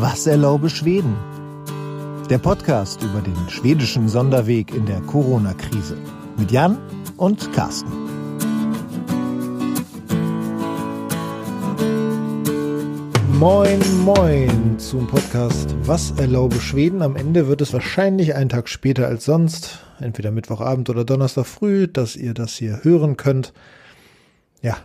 Was erlaube Schweden? Der Podcast über den schwedischen Sonderweg in der Corona-Krise. Mit Jan und Carsten. Moin, moin zum Podcast Was erlaube Schweden? Am Ende wird es wahrscheinlich einen Tag später als sonst, entweder Mittwochabend oder Donnerstag früh, dass ihr das hier hören könnt. Ja,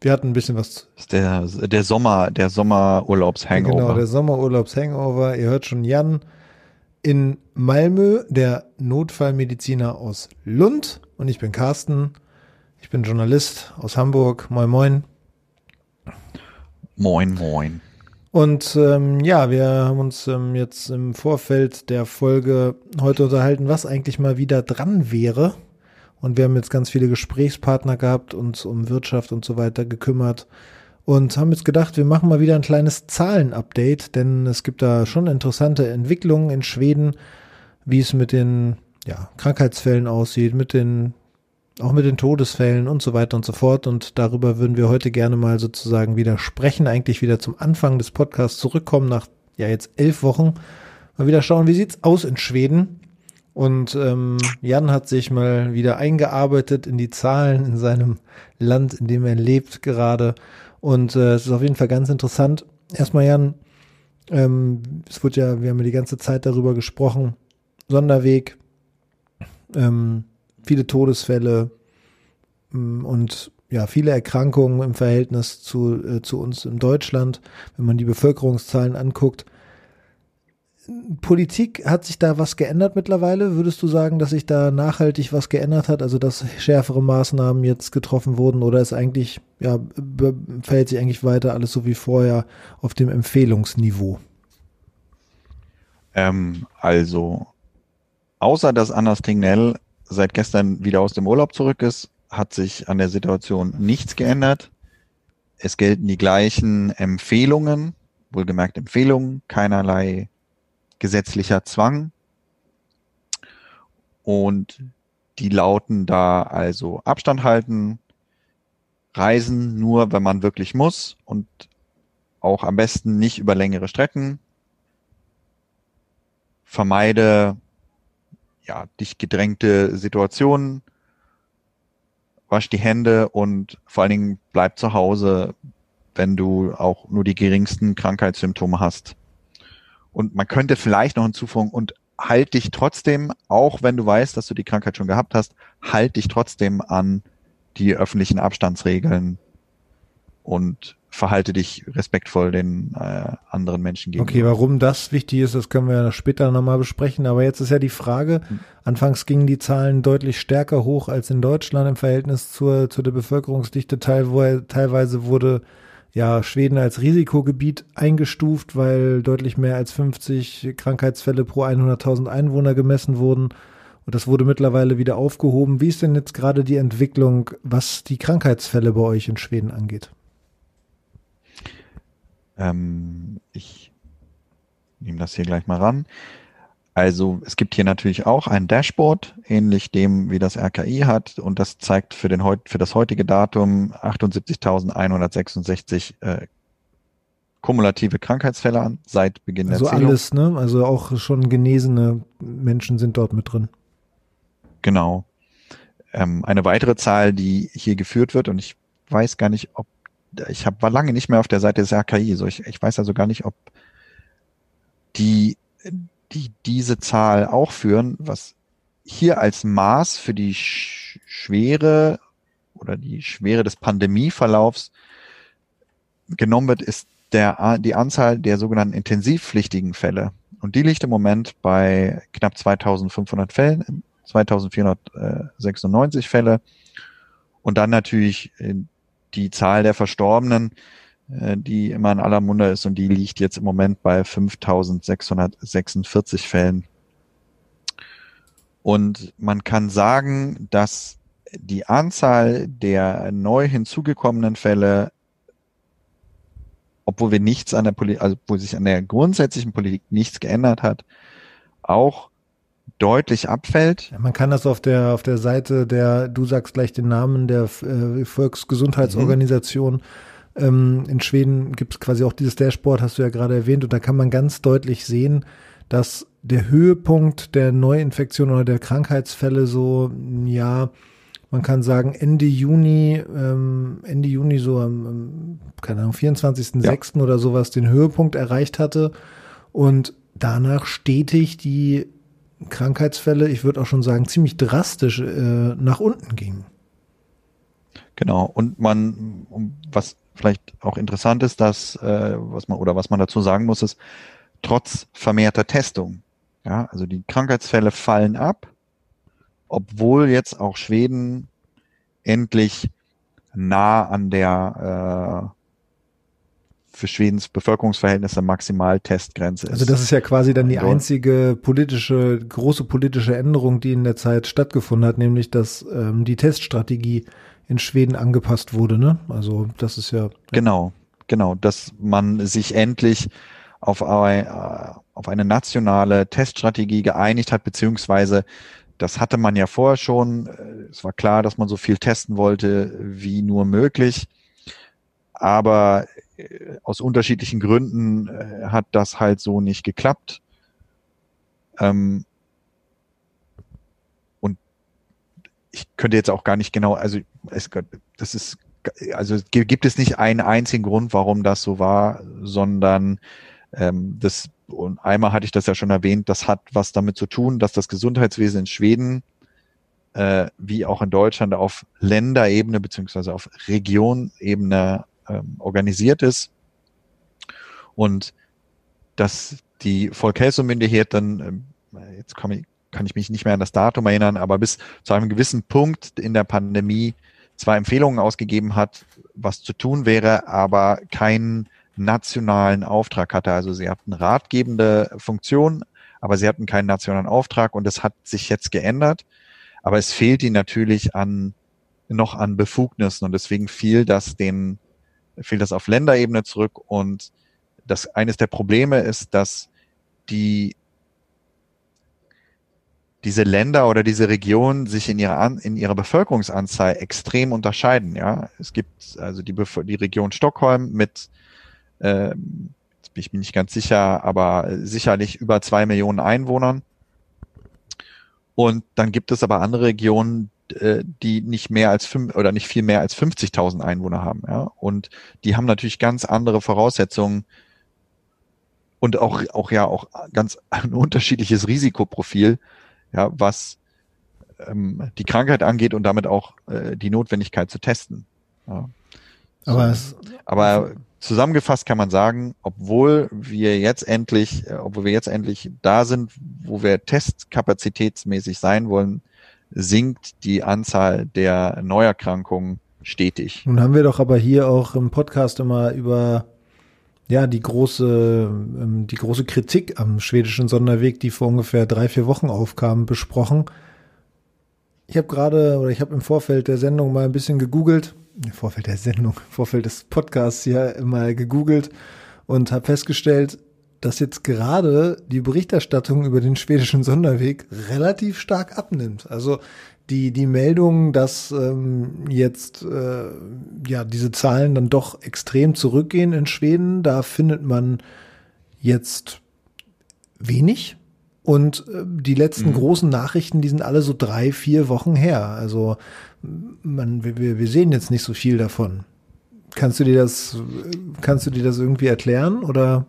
wir hatten ein bisschen was. Ist der, der Sommer, der Sommerurlaubs-Hangover. Genau, der Sommerurlaubs-Hangover. Ihr hört schon Jan in Malmö, der Notfallmediziner aus Lund. Und ich bin Carsten. Ich bin Journalist aus Hamburg. Moin, moin. Moin, moin. Und ähm, ja, wir haben uns ähm, jetzt im Vorfeld der Folge heute unterhalten, was eigentlich mal wieder dran wäre. Und wir haben jetzt ganz viele Gesprächspartner gehabt, uns um Wirtschaft und so weiter gekümmert und haben jetzt gedacht, wir machen mal wieder ein kleines Zahlenupdate, denn es gibt da schon interessante Entwicklungen in Schweden, wie es mit den ja, Krankheitsfällen aussieht, mit den auch mit den Todesfällen und so weiter und so fort. Und darüber würden wir heute gerne mal sozusagen wieder sprechen, eigentlich wieder zum Anfang des Podcasts zurückkommen, nach ja jetzt elf Wochen. Mal wieder schauen, wie sieht's aus in Schweden? Und ähm, Jan hat sich mal wieder eingearbeitet in die Zahlen in seinem Land, in dem er lebt gerade. Und äh, es ist auf jeden Fall ganz interessant. Erstmal, Jan, ähm, es wurde ja, wir haben ja die ganze Zeit darüber gesprochen. Sonderweg, ähm, viele Todesfälle ähm, und ja, viele Erkrankungen im Verhältnis zu, äh, zu uns in Deutschland, wenn man die Bevölkerungszahlen anguckt. Politik, hat sich da was geändert mittlerweile? Würdest du sagen, dass sich da nachhaltig was geändert hat? Also, dass schärfere Maßnahmen jetzt getroffen wurden oder ist eigentlich, ja, verhält sich eigentlich weiter alles so wie vorher auf dem Empfehlungsniveau? Ähm, also, außer dass Anders Tingnell seit gestern wieder aus dem Urlaub zurück ist, hat sich an der Situation nichts geändert. Es gelten die gleichen Empfehlungen, wohlgemerkt Empfehlungen, keinerlei gesetzlicher Zwang. Und die lauten da also Abstand halten, reisen nur, wenn man wirklich muss und auch am besten nicht über längere Strecken. Vermeide ja, dich gedrängte Situationen, wasch die Hände und vor allen Dingen bleib zu Hause, wenn du auch nur die geringsten Krankheitssymptome hast. Und man könnte vielleicht noch hinzufügen, und halt dich trotzdem, auch wenn du weißt, dass du die Krankheit schon gehabt hast, halt dich trotzdem an die öffentlichen Abstandsregeln und verhalte dich respektvoll den äh, anderen Menschen gegenüber. Okay, warum das wichtig ist, das können wir ja später nochmal besprechen. Aber jetzt ist ja die Frage, hm. anfangs gingen die Zahlen deutlich stärker hoch als in Deutschland im Verhältnis zur, zu der Bevölkerungsdichte. Teilweise wurde ja Schweden als Risikogebiet eingestuft, weil deutlich mehr als 50 Krankheitsfälle pro 100.000 Einwohner gemessen wurden. Und das wurde mittlerweile wieder aufgehoben. Wie ist denn jetzt gerade die Entwicklung, was die Krankheitsfälle bei euch in Schweden angeht? Ähm, ich nehme das hier gleich mal ran. Also es gibt hier natürlich auch ein Dashboard, ähnlich dem, wie das RKI hat. Und das zeigt für, den, für das heutige Datum 78.166 äh, kumulative Krankheitsfälle an seit Beginn also der Zählung. Also alles, ne? Also auch schon genesene Menschen sind dort mit drin. Genau. Ähm, eine weitere Zahl, die hier geführt wird, und ich weiß gar nicht, ob ich hab, war lange nicht mehr auf der Seite des RKI, so ich, ich weiß also gar nicht, ob die die diese Zahl auch führen, was hier als Maß für die Schwere oder die Schwere des Pandemieverlaufs genommen wird, ist der, die Anzahl der sogenannten intensivpflichtigen Fälle. Und die liegt im Moment bei knapp 2500 Fällen, 2496 Fälle. Und dann natürlich äh, die Zahl der Verstorbenen, die immer in aller Munde ist und die liegt jetzt im Moment bei 5646 Fällen. Und man kann sagen, dass die Anzahl der neu hinzugekommenen Fälle, obwohl wir nichts an der Politik, also obwohl sich an der grundsätzlichen Politik nichts geändert hat, auch deutlich abfällt. Man kann das auf der auf der Seite der, du sagst gleich den Namen der äh, Volksgesundheitsorganisation, mhm Ähm, in Schweden gibt es quasi auch dieses Dashboard, hast du ja gerade erwähnt, und da kann man ganz deutlich sehen, dass der Höhepunkt der Neuinfektion oder der Krankheitsfälle so, ja, man kann sagen, Ende Juni, ähm, Ende Juni so am, keine Ahnung, 24.06. Ja. oder sowas den Höhepunkt erreicht hatte und danach stetig die Krankheitsfälle, ich würde auch schon sagen, ziemlich drastisch äh, nach unten gingen. Genau. Und man, was vielleicht auch interessant ist, dass, äh, was man, oder was man dazu sagen muss, ist, trotz vermehrter Testung, ja, also die Krankheitsfälle fallen ab, obwohl jetzt auch Schweden endlich nah an der äh, für Schwedens Bevölkerungsverhältnisse Maximaltestgrenze ist. Also das ist ja quasi dann die einzige politische, große politische Änderung, die in der Zeit stattgefunden hat, nämlich dass ähm, die Teststrategie in Schweden angepasst wurde, ne? Also das ist ja. Genau, genau, dass man sich endlich auf, ein, äh, auf eine nationale Teststrategie geeinigt hat, beziehungsweise das hatte man ja vorher schon. Es war klar, dass man so viel testen wollte wie nur möglich. Aber äh, aus unterschiedlichen Gründen äh, hat das halt so nicht geklappt. Ähm, und ich könnte jetzt auch gar nicht genau, also es, das ist, also gibt es nicht einen einzigen Grund, warum das so war, sondern ähm, das, und einmal hatte ich das ja schon erwähnt, das hat was damit zu tun, dass das Gesundheitswesen in Schweden äh, wie auch in Deutschland auf Länderebene beziehungsweise auf Regionebene ähm, organisiert ist. Und dass die Folkhälsomyndigkeit dann, ähm, jetzt kann ich, kann ich mich nicht mehr an das Datum erinnern, aber bis zu einem gewissen Punkt in der Pandemie zwar Empfehlungen ausgegeben hat, was zu tun wäre, aber keinen nationalen Auftrag hatte. Also sie hatten ratgebende Funktion, aber sie hatten keinen nationalen Auftrag und das hat sich jetzt geändert. Aber es fehlt ihnen natürlich an noch an Befugnissen und deswegen fiel das den fiel das auf Länderebene zurück und das eines der Probleme ist, dass die diese Länder oder diese Regionen sich in ihrer, An in ihrer Bevölkerungsanzahl extrem unterscheiden. Ja, es gibt also die, Bef die Region Stockholm mit, äh, jetzt bin ich mir nicht ganz sicher, aber sicherlich über zwei Millionen Einwohnern. Und dann gibt es aber andere Regionen, äh, die nicht mehr als fünf oder nicht viel mehr als 50.000 Einwohner haben. Ja? Und die haben natürlich ganz andere Voraussetzungen und auch, auch ja auch ganz ein unterschiedliches Risikoprofil, ja, was ähm, die Krankheit angeht und damit auch äh, die Notwendigkeit zu testen. Ja. Aber, es, aber zusammengefasst kann man sagen, obwohl wir jetzt endlich, äh, obwohl wir jetzt endlich da sind, wo wir testkapazitätsmäßig sein wollen, sinkt die Anzahl der Neuerkrankungen stetig. Nun haben wir doch aber hier auch im Podcast immer über ja, die große, ähm, die große Kritik am schwedischen Sonderweg, die vor ungefähr drei, vier Wochen aufkam, besprochen. Ich habe gerade oder ich habe im Vorfeld der Sendung mal ein bisschen gegoogelt, im Vorfeld der Sendung, im Vorfeld des Podcasts hier mal gegoogelt und habe festgestellt, dass jetzt gerade die Berichterstattung über den schwedischen Sonderweg relativ stark abnimmt. Also die, die Meldung, dass ähm, jetzt äh, ja diese Zahlen dann doch extrem zurückgehen in Schweden, da findet man jetzt wenig. Und äh, die letzten mhm. großen Nachrichten, die sind alle so drei, vier Wochen her. Also man, wir, wir sehen jetzt nicht so viel davon. Kannst du dir das, kannst du dir das irgendwie erklären oder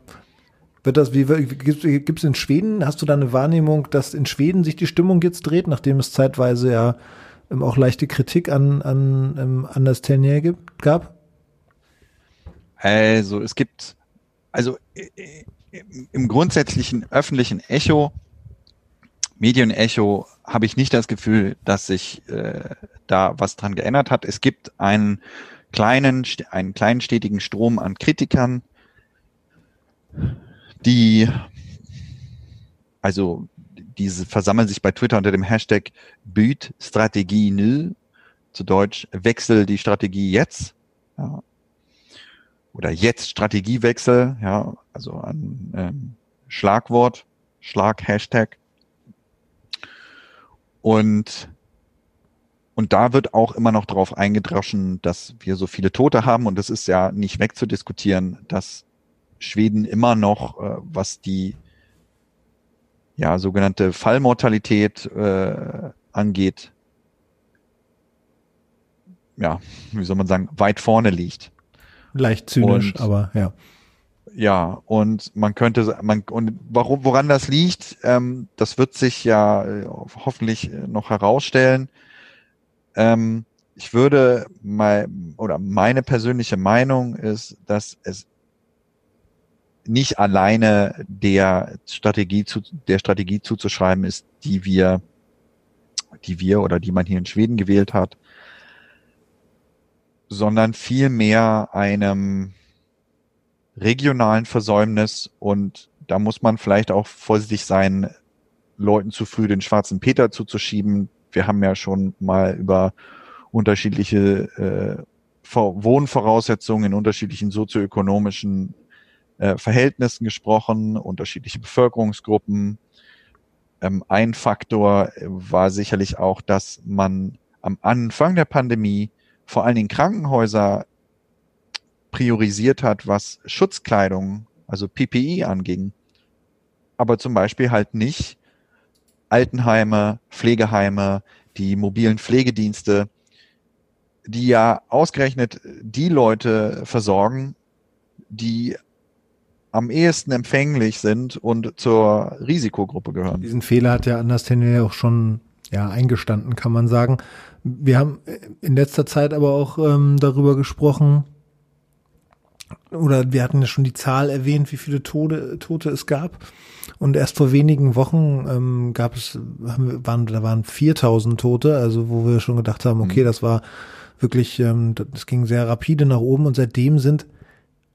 wird das, wie gibt es in Schweden, hast du da eine Wahrnehmung, dass in Schweden sich die Stimmung jetzt dreht, nachdem es zeitweise ja ähm, auch leichte Kritik an, an, ähm, an das Tenier gibt, gab? Also es gibt, also im grundsätzlichen öffentlichen Echo, Medienecho, habe ich nicht das Gefühl, dass sich äh, da was dran geändert hat. Es gibt einen kleinen, einen kleinen stetigen Strom an Kritikern, die, also diese versammeln sich bei Twitter unter dem Hashtag Büt Strategie nu, zu Deutsch Wechsel die Strategie jetzt. Ja. Oder jetzt Strategiewechsel, ja, also ein ähm, Schlagwort, Schlag-Hashtag. Und, und da wird auch immer noch darauf eingedroschen, dass wir so viele Tote haben. Und es ist ja nicht wegzudiskutieren, dass Schweden immer noch, äh, was die ja, sogenannte Fallmortalität äh, angeht, ja, wie soll man sagen, weit vorne liegt. Leicht zynisch, und, aber ja. Ja, und man könnte, man, und warum, woran das liegt, ähm, das wird sich ja äh, hoffentlich noch herausstellen. Ähm, ich würde mal, oder meine persönliche Meinung ist, dass es nicht alleine der Strategie zu, der Strategie zuzuschreiben ist, die wir, die wir oder die man hier in Schweden gewählt hat, sondern vielmehr einem regionalen Versäumnis. Und da muss man vielleicht auch vorsichtig sein, Leuten zu früh den schwarzen Peter zuzuschieben, wir haben ja schon mal über unterschiedliche äh, Wohnvoraussetzungen in unterschiedlichen sozioökonomischen äh, Verhältnissen gesprochen, unterschiedliche Bevölkerungsgruppen. Ähm, ein Faktor war sicherlich auch, dass man am Anfang der Pandemie vor allen Dingen Krankenhäuser priorisiert hat, was Schutzkleidung, also PPI anging, aber zum Beispiel halt nicht Altenheime, Pflegeheime, die mobilen Pflegedienste, die ja ausgerechnet die Leute versorgen, die am ehesten empfänglich sind und zur Risikogruppe gehören. Diesen Fehler hat ja Anders Tenniel auch schon ja, eingestanden, kann man sagen. Wir haben in letzter Zeit aber auch ähm, darüber gesprochen, oder wir hatten ja schon die Zahl erwähnt, wie viele Tode, Tote es gab. Und erst vor wenigen Wochen ähm, gab es, haben, waren, da waren 4000 Tote, also wo wir schon gedacht haben, okay, mhm. das war wirklich, ähm, das ging sehr rapide nach oben und seitdem sind,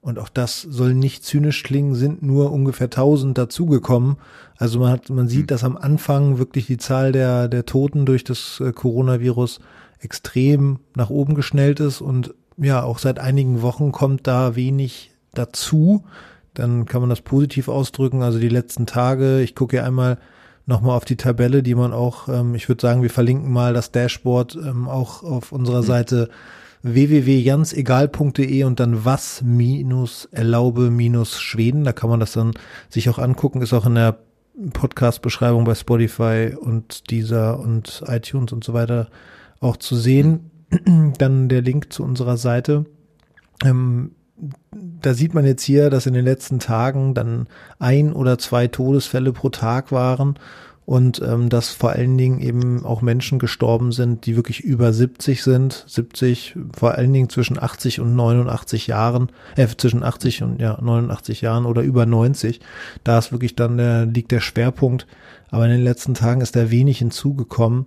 und auch das soll nicht zynisch klingen, sind nur ungefähr 1000 dazugekommen. Also man hat, man sieht, mhm. dass am Anfang wirklich die Zahl der, der Toten durch das äh, Coronavirus extrem nach oben geschnellt ist und ja, auch seit einigen Wochen kommt da wenig dazu. Dann kann man das positiv ausdrücken. Also die letzten Tage, ich gucke hier einmal nochmal auf die Tabelle, die man auch, ähm, ich würde sagen, wir verlinken mal das Dashboard ähm, auch auf unserer mhm. Www.jansegal.de und dann was minus erlaube minus Schweden. Da kann man das dann sich auch angucken, ist auch in der Podcast-Beschreibung bei Spotify und dieser und iTunes und so weiter auch zu sehen. dann der Link zu unserer Seite. Ähm, da sieht man jetzt hier, dass in den letzten Tagen dann ein oder zwei Todesfälle pro Tag waren und ähm, dass vor allen Dingen eben auch Menschen gestorben sind, die wirklich über 70 sind, 70, vor allen Dingen zwischen 80 und 89 Jahren, äh, zwischen 80 und ja 89 Jahren oder über 90. Da ist wirklich dann der liegt der Schwerpunkt. Aber in den letzten Tagen ist da wenig hinzugekommen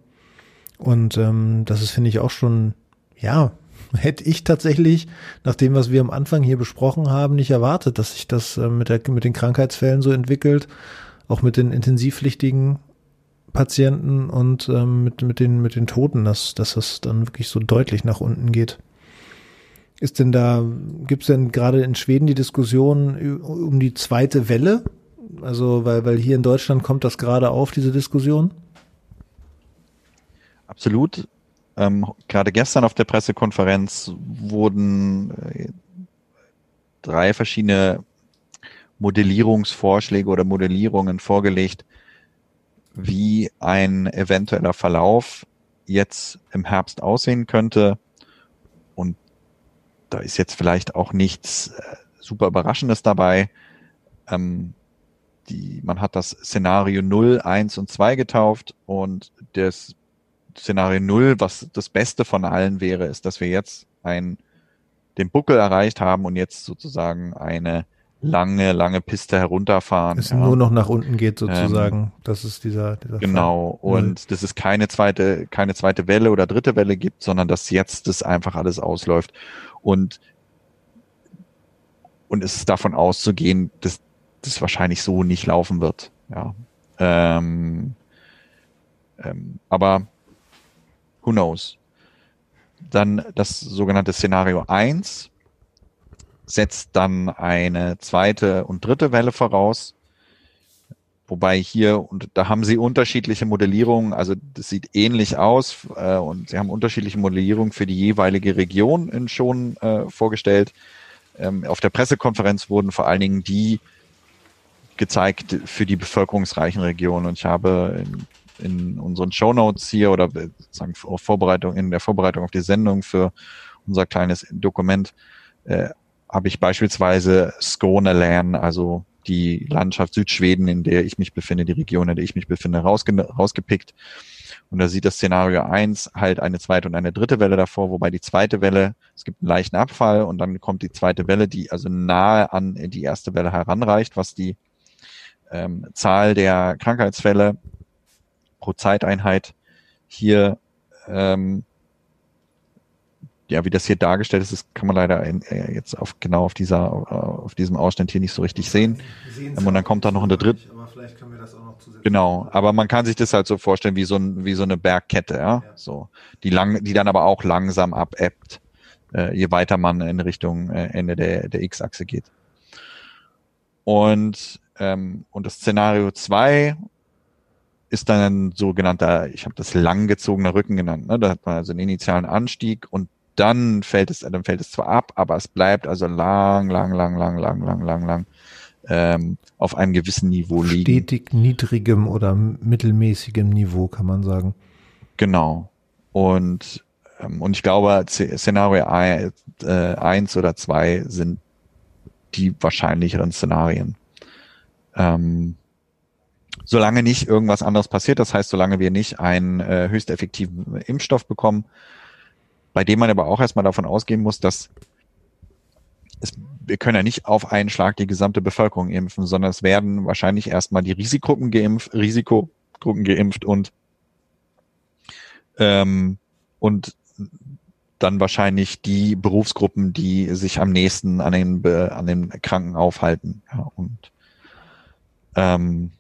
und ähm, das ist, finde ich, auch schon, ja, hätte ich tatsächlich, nach dem, was wir am Anfang hier besprochen haben, nicht erwartet, dass sich das äh, mit, der, mit den Krankheitsfällen so entwickelt, auch mit den intensivpflichtigen Patienten und ähm, mit, mit, den, mit den Toten, dass, dass das dann wirklich so deutlich nach unten geht. Ist denn da, gibt es denn gerade in Schweden die Diskussion um die zweite Welle? Also, weil, weil hier in Deutschland kommt das gerade auf, diese Diskussion? Absolut. Ähm, gerade gestern auf der Pressekonferenz wurden äh, drei verschiedene Modellierungsvorschläge oder Modellierungen vorgelegt, wie ein eventueller Verlauf jetzt im Herbst aussehen könnte. Und da ist jetzt vielleicht auch nichts äh, super Überraschendes dabei. Ähm, die, man hat das Szenario 0, 1 und 2 getauft und das Szenario Null, was das Beste von allen wäre, ist, dass wir jetzt ein, den Buckel erreicht haben und jetzt sozusagen eine lange, lange Piste herunterfahren. Es ja. nur noch nach unten geht sozusagen. Ähm, das ist dieser, dieser Genau. Fall. Und dass es keine zweite, keine zweite Welle oder dritte Welle gibt, sondern dass jetzt das einfach alles ausläuft. Und, und es ist davon auszugehen, dass das wahrscheinlich so nicht laufen wird. Ja. Ähm, ähm, aber Who knows? Dann das sogenannte Szenario 1 setzt dann eine zweite und dritte Welle voraus. wobei hier, und da haben sie unterschiedliche Modellierungen, also das sieht ähnlich aus äh, und sie haben unterschiedliche Modellierungen für die jeweilige Region in schon äh, vorgestellt. Ähm, auf der Pressekonferenz wurden vor allen Dingen die gezeigt für die bevölkerungsreichen Regionen. Und ich habe in, in unseren Show Notes hier oder sozusagen auf Vorbereitung, in der Vorbereitung auf die Sendung für unser kleines Dokument, äh, habe ich beispielsweise Skåne also die Landschaft Südschweden, in der ich mich befinde, die Region, in der ich mich befinde, rausge rausgepickt. Und da sieht das Szenario eins halt eine zweite und eine dritte Welle davor, wobei die zweite Welle, es gibt einen leichten Abfall und dann kommt die zweite Welle, die also nahe an die erste Welle heranreicht, was die ähm, Zahl der Krankheitsfälle pro Zeiteinheit hier ähm, ja, wie das hier dargestellt ist, das kann man leider in, äh, jetzt auf genau auf dieser äh, auf diesem Ausschnitt hier nicht so richtig sehen. Ähm, und dann kommt da noch eine dritte. Genau, aber man kann sich das halt so vorstellen wie so ein wie so eine Bergkette, ja, ja. so die lang, die dann aber auch langsam abebbt, äh, je weiter man in Richtung äh, Ende der der X-Achse geht. Und ähm, und das Szenario zwei ist dann ein sogenannter, ich habe das langgezogene Rücken genannt. Ne? Da hat man also einen initialen Anstieg und dann fällt es, dann fällt es zwar ab, aber es bleibt also lang, lang, lang, lang, lang, lang, lang, lang ähm, auf einem gewissen Niveau liegen. Stetig niedrigem oder mittelmäßigem Niveau, kann man sagen. Genau. Und, ähm, und ich glaube, Szenario 1 äh, oder 2 sind die wahrscheinlicheren Szenarien. Ähm, solange nicht irgendwas anderes passiert, das heißt, solange wir nicht einen äh, höchst effektiven Impfstoff bekommen, bei dem man aber auch erstmal davon ausgehen muss, dass es, wir können ja nicht auf einen Schlag die gesamte Bevölkerung impfen, sondern es werden wahrscheinlich erstmal die Risikogruppen geimpft, Risikogruppen geimpft und ähm, und dann wahrscheinlich die Berufsgruppen, die sich am nächsten an den, an den Kranken aufhalten. Ja, und ähm,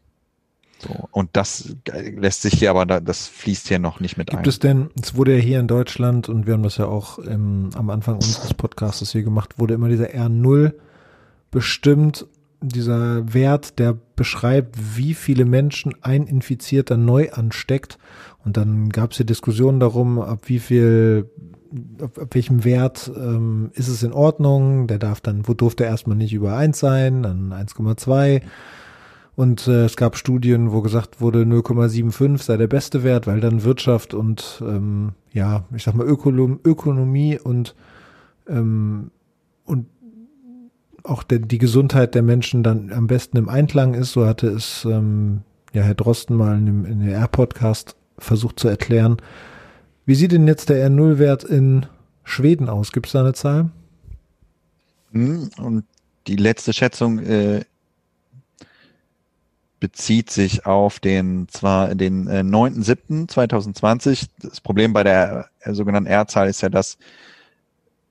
so, und das lässt sich hier aber, da, das fließt hier noch nicht mit Gibt ein. Gibt es denn, es wurde ja hier in Deutschland, und wir haben das ja auch im, am Anfang unseres Podcasts hier gemacht, wurde immer dieser R0 bestimmt, dieser Wert, der beschreibt, wie viele Menschen ein Infizierter neu ansteckt. Und dann gab es hier Diskussionen darum, ab wie viel, ab, ab welchem Wert ähm, ist es in Ordnung. Der darf dann, wo durfte er erstmal nicht über eins sein, dann 1,2 und äh, es gab Studien, wo gesagt wurde, 0,75 sei der beste Wert, weil dann Wirtschaft und ähm, ja, ich sag mal Ökonom Ökonomie und ähm, und auch der, die Gesundheit der Menschen dann am besten im Einklang ist. So hatte es ähm, ja Herr Drosten mal in dem, in dem R-Podcast versucht zu erklären. Wie sieht denn jetzt der R0-Wert in Schweden aus? Gibt es da eine Zahl? Hm, und die letzte Schätzung äh, bezieht sich auf den zwar den äh, 9.7.2020. Das Problem bei der äh, sogenannten R-Zahl ist ja, dass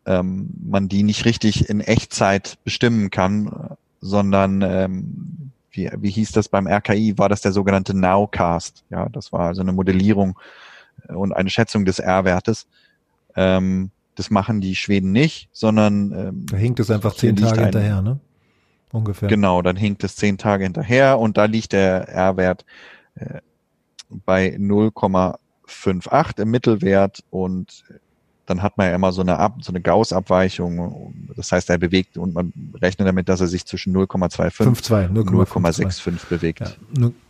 ähm, man die nicht richtig in Echtzeit bestimmen kann, sondern ähm, wie, wie hieß das beim RKI, war das der sogenannte Nowcast. Ja, das war also eine Modellierung äh, und eine Schätzung des R-Wertes. Ähm, das machen die Schweden nicht, sondern ähm, da hinkt es einfach zehn Tage hinterher, ne? Ungefähr. Genau, dann hinkt es zehn Tage hinterher und da liegt der R-Wert äh, bei 0,58 im Mittelwert und dann hat man ja immer so eine, Ab so eine Gauss-Abweichung. Das heißt, er bewegt und man rechnet damit, dass er sich zwischen 0,25 und 0,65 bewegt.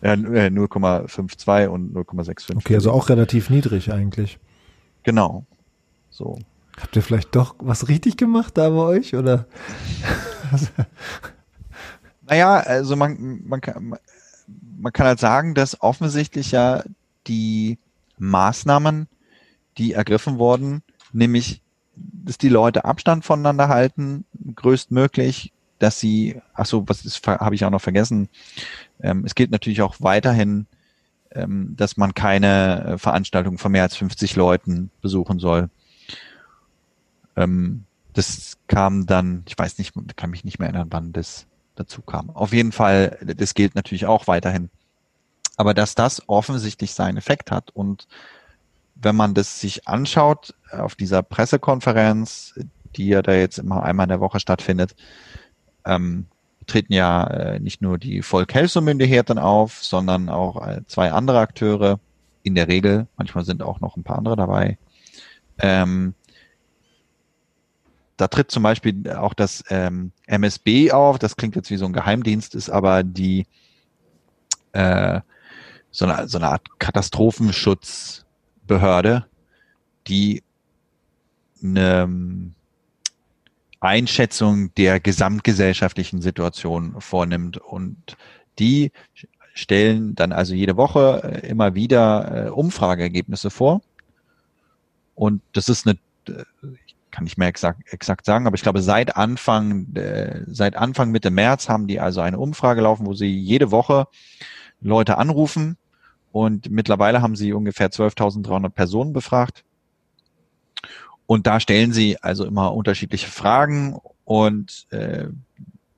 Ja, äh, 0,52 und 0,65. Okay, also auch relativ niedrig eigentlich. Genau. So. Habt ihr vielleicht doch was richtig gemacht da bei euch oder? Naja, also man, man, kann, man kann halt sagen, dass offensichtlich ja die Maßnahmen, die ergriffen wurden, nämlich, dass die Leute Abstand voneinander halten, größtmöglich, dass sie, ach so, was ist, habe ich auch noch vergessen. Ähm, es gilt natürlich auch weiterhin, ähm, dass man keine äh, Veranstaltung von mehr als 50 Leuten besuchen soll. Ähm, das kam dann, ich weiß nicht, kann mich nicht mehr erinnern, wann das dazu kam. Auf jeden Fall, das gilt natürlich auch weiterhin. Aber dass das offensichtlich seinen Effekt hat und wenn man das sich anschaut auf dieser Pressekonferenz, die ja da jetzt immer einmal in der Woche stattfindet, ähm, treten ja äh, nicht nur die Volk-Helsumünde-Härten auf, sondern auch äh, zwei andere Akteure. In der Regel, manchmal sind auch noch ein paar andere dabei. Ähm, da tritt zum Beispiel auch das ähm, MSB auf. Das klingt jetzt wie so ein Geheimdienst, ist aber die äh, so, eine, so eine Art Katastrophenschutzbehörde, die eine Einschätzung der gesamtgesellschaftlichen Situation vornimmt. Und die stellen dann also jede Woche äh, immer wieder äh, Umfrageergebnisse vor. Und das ist eine, äh, kann nicht mehr exakt, exakt sagen, aber ich glaube, seit Anfang, seit Anfang Mitte März haben die also eine Umfrage laufen, wo sie jede Woche Leute anrufen. Und mittlerweile haben sie ungefähr 12.300 Personen befragt und da stellen sie also immer unterschiedliche Fragen und äh,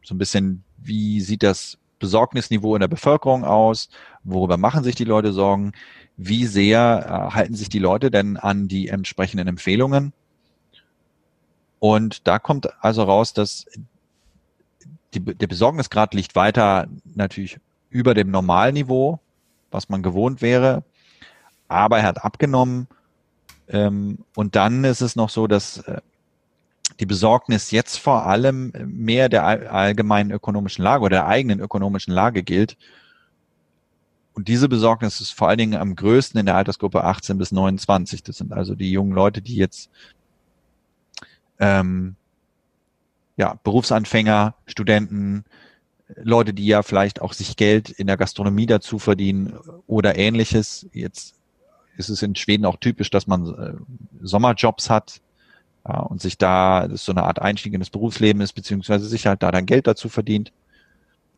so ein bisschen, wie sieht das Besorgnisniveau in der Bevölkerung aus? Worüber machen sich die Leute Sorgen? Wie sehr äh, halten sich die Leute denn an die entsprechenden Empfehlungen? Und da kommt also raus, dass die, der Besorgnisgrad liegt weiter natürlich über dem Normalniveau, was man gewohnt wäre, aber er hat abgenommen ähm, und dann ist es noch so, dass äh, die Besorgnis jetzt vor allem mehr der allgemeinen ökonomischen Lage oder der eigenen ökonomischen Lage gilt. Und diese Besorgnis ist vor allen Dingen am größten in der Altersgruppe 18 bis 29. Das sind also die jungen Leute, die jetzt ähm, ja, Berufsanfänger, Studenten, Leute, die ja vielleicht auch sich Geld in der Gastronomie dazu verdienen oder ähnliches, jetzt ist es in Schweden auch typisch, dass man äh, Sommerjobs hat ja, und sich da, so eine Art Einstieg in das Berufsleben ist, beziehungsweise sich halt da dann Geld dazu verdient.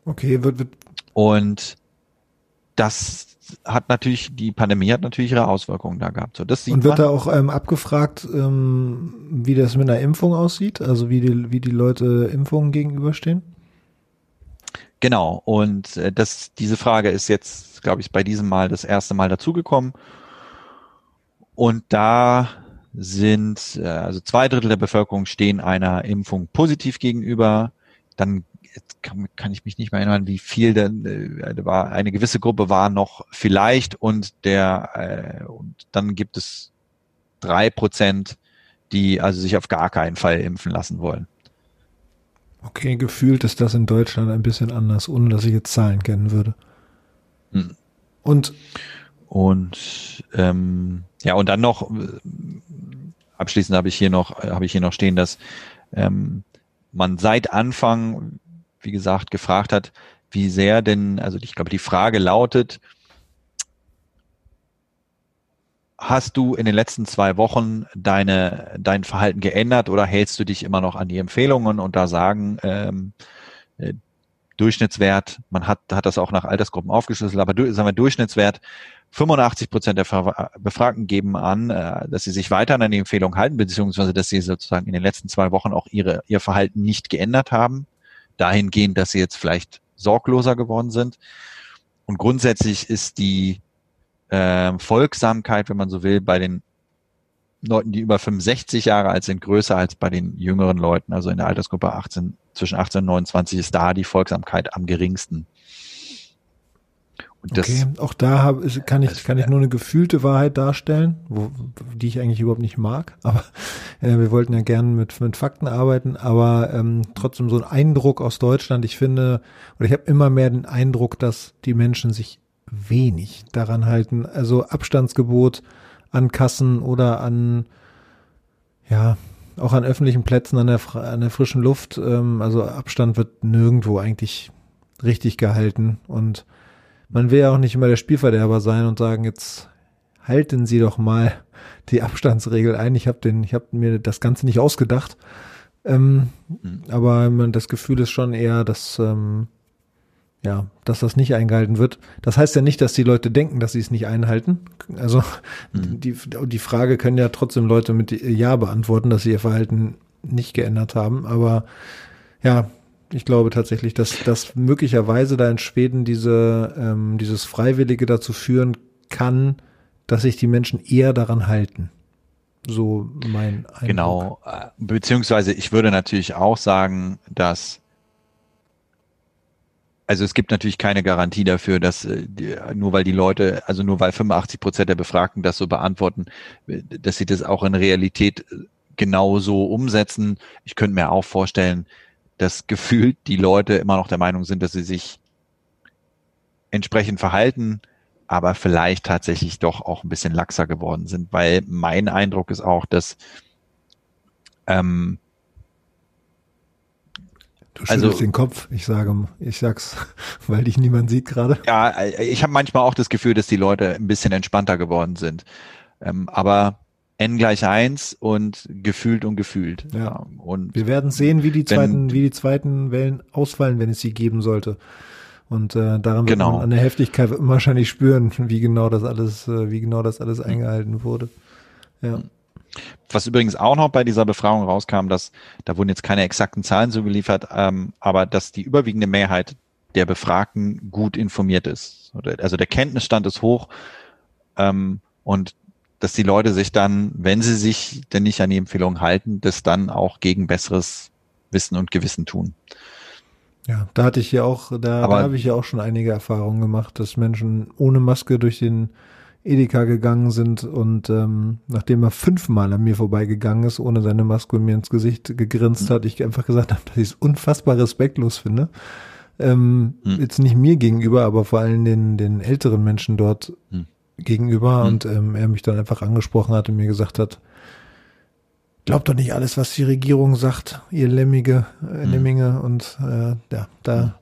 Okay, wird, wird. Und das hat natürlich, die Pandemie hat natürlich ihre Auswirkungen da gehabt. So, das sieht und wird man. da auch ähm, abgefragt, ähm, wie das mit einer Impfung aussieht? Also wie die, wie die Leute Impfungen gegenüberstehen? Genau, und äh, das, diese Frage ist jetzt, glaube ich, bei diesem Mal das erste Mal dazugekommen. Und da sind, äh, also zwei Drittel der Bevölkerung stehen einer Impfung positiv gegenüber. Dann kann, kann ich mich nicht mehr erinnern, wie viel denn, äh, war eine gewisse Gruppe war noch vielleicht und der äh, und dann gibt es drei Prozent, die also sich auf gar keinen Fall impfen lassen wollen. Okay, gefühlt ist das in Deutschland ein bisschen anders, ohne dass ich jetzt Zahlen kennen würde. Hm. Und und ähm, ja, und dann noch, abschließend habe ich hier noch, habe ich hier noch stehen, dass ähm, man seit Anfang, wie gesagt, gefragt hat, wie sehr denn, also ich glaube, die Frage lautet, hast du in den letzten zwei Wochen deine, dein Verhalten geändert oder hältst du dich immer noch an die Empfehlungen und da sagen, ähm, äh, Durchschnittswert, man hat, hat das auch nach Altersgruppen aufgeschlüsselt, aber sagen wir Durchschnittswert 85 Prozent der Befragten geben an, äh, dass sie sich weiter an die Empfehlung halten, beziehungsweise dass sie sozusagen in den letzten zwei Wochen auch ihre, ihr Verhalten nicht geändert haben, dahingehend, dass sie jetzt vielleicht sorgloser geworden sind. Und grundsätzlich ist die äh, Folgsamkeit, wenn man so will, bei den Leuten, die über 65 Jahre alt sind, größer als bei den jüngeren Leuten. Also in der Altersgruppe 18, zwischen 18 und 29 ist da die Folgsamkeit am geringsten. Okay, auch da hab, kann ich kann ich nur eine gefühlte Wahrheit darstellen, wo, die ich eigentlich überhaupt nicht mag. Aber äh, wir wollten ja gerne mit mit Fakten arbeiten, aber ähm, trotzdem so ein Eindruck aus Deutschland. Ich finde oder ich habe immer mehr den Eindruck, dass die Menschen sich wenig daran halten. Also Abstandsgebot an Kassen oder an ja auch an öffentlichen Plätzen an der an der frischen Luft. Ähm, also Abstand wird nirgendwo eigentlich richtig gehalten und man will ja auch nicht immer der Spielverderber sein und sagen, jetzt halten Sie doch mal die Abstandsregel ein. Ich habe den, ich habe mir das Ganze nicht ausgedacht. Ähm, mhm. Aber man, das Gefühl ist schon eher, dass ähm, ja, dass das nicht eingehalten wird. Das heißt ja nicht, dass die Leute denken, dass sie es nicht einhalten. Also mhm. die, die Frage können ja trotzdem Leute mit Ja beantworten, dass sie ihr Verhalten nicht geändert haben. Aber ja, ich glaube tatsächlich, dass, dass möglicherweise da in Schweden diese, ähm, dieses Freiwillige dazu führen kann, dass sich die Menschen eher daran halten. So mein Eindruck. Genau, äh, beziehungsweise ich würde natürlich auch sagen, dass also es gibt natürlich keine Garantie dafür, dass äh, nur weil die Leute, also nur weil 85 Prozent der Befragten das so beantworten, dass sie das auch in Realität genau so umsetzen. Ich könnte mir auch vorstellen, dass gefühlt die Leute immer noch der Meinung sind, dass sie sich entsprechend verhalten, aber vielleicht tatsächlich doch auch ein bisschen laxer geworden sind, weil mein Eindruck ist auch, dass ähm, Du schüttelst also, den Kopf. Ich sage, ich sag's, weil dich niemand sieht gerade. Ja, ich habe manchmal auch das Gefühl, dass die Leute ein bisschen entspannter geworden sind. Ähm, aber n gleich eins und gefühlt und gefühlt. Ja. Und wir werden sehen, wie die zweiten, wenn, wie die zweiten Wellen ausfallen, wenn es sie geben sollte. Und äh, daran wird genau. man an der Heftigkeit wahrscheinlich spüren, wie genau das alles, äh, wie genau das alles eingehalten wurde. Ja. Was übrigens auch noch bei dieser Befragung rauskam, dass da wurden jetzt keine exakten Zahlen so geliefert, ähm, aber dass die überwiegende Mehrheit der Befragten gut informiert ist. Also der Kenntnisstand ist hoch ähm, und dass die Leute sich dann, wenn sie sich denn nicht an die Empfehlungen halten, das dann auch gegen besseres Wissen und Gewissen tun. Ja, da hatte ich ja auch, da, da habe ich ja auch schon einige Erfahrungen gemacht, dass Menschen ohne Maske durch den Edeka gegangen sind und ähm, nachdem er fünfmal an mir vorbeigegangen ist, ohne seine Maske mir ins Gesicht gegrinst mhm. hat, ich einfach gesagt habe, dass ich es unfassbar respektlos finde. Ähm, mhm. Jetzt nicht mir gegenüber, aber vor allem den, den älteren Menschen dort mhm. Gegenüber. Und ähm, er mich dann einfach angesprochen hat und mir gesagt hat, glaubt doch nicht alles, was die Regierung sagt, ihr Lemmige, äh, Lemminge und äh, ja, da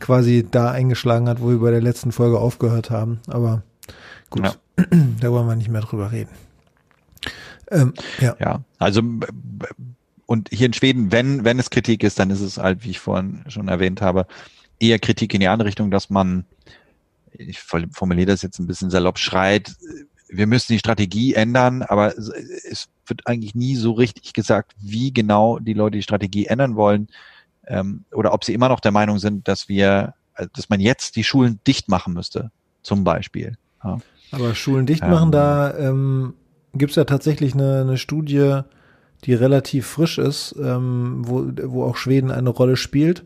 quasi da eingeschlagen hat, wo wir bei der letzten Folge aufgehört haben. Aber gut. Ja. da wollen wir nicht mehr drüber reden. Ähm, ja. ja, also und hier in Schweden, wenn, wenn es Kritik ist, dann ist es halt, wie ich vorhin schon erwähnt habe, eher Kritik in die andere Richtung, dass man, ich formuliere das jetzt ein bisschen salopp, schreit, wir müssen die Strategie ändern, aber es wird eigentlich nie so richtig gesagt, wie genau die Leute die Strategie ändern wollen ähm, oder ob sie immer noch der Meinung sind, dass wir, dass man jetzt die Schulen dicht machen müsste, zum Beispiel. Ja. Aber Schulen dicht machen, ähm, da ähm, gibt es ja tatsächlich eine, eine Studie, die relativ frisch ist, ähm, wo, wo auch Schweden eine Rolle spielt.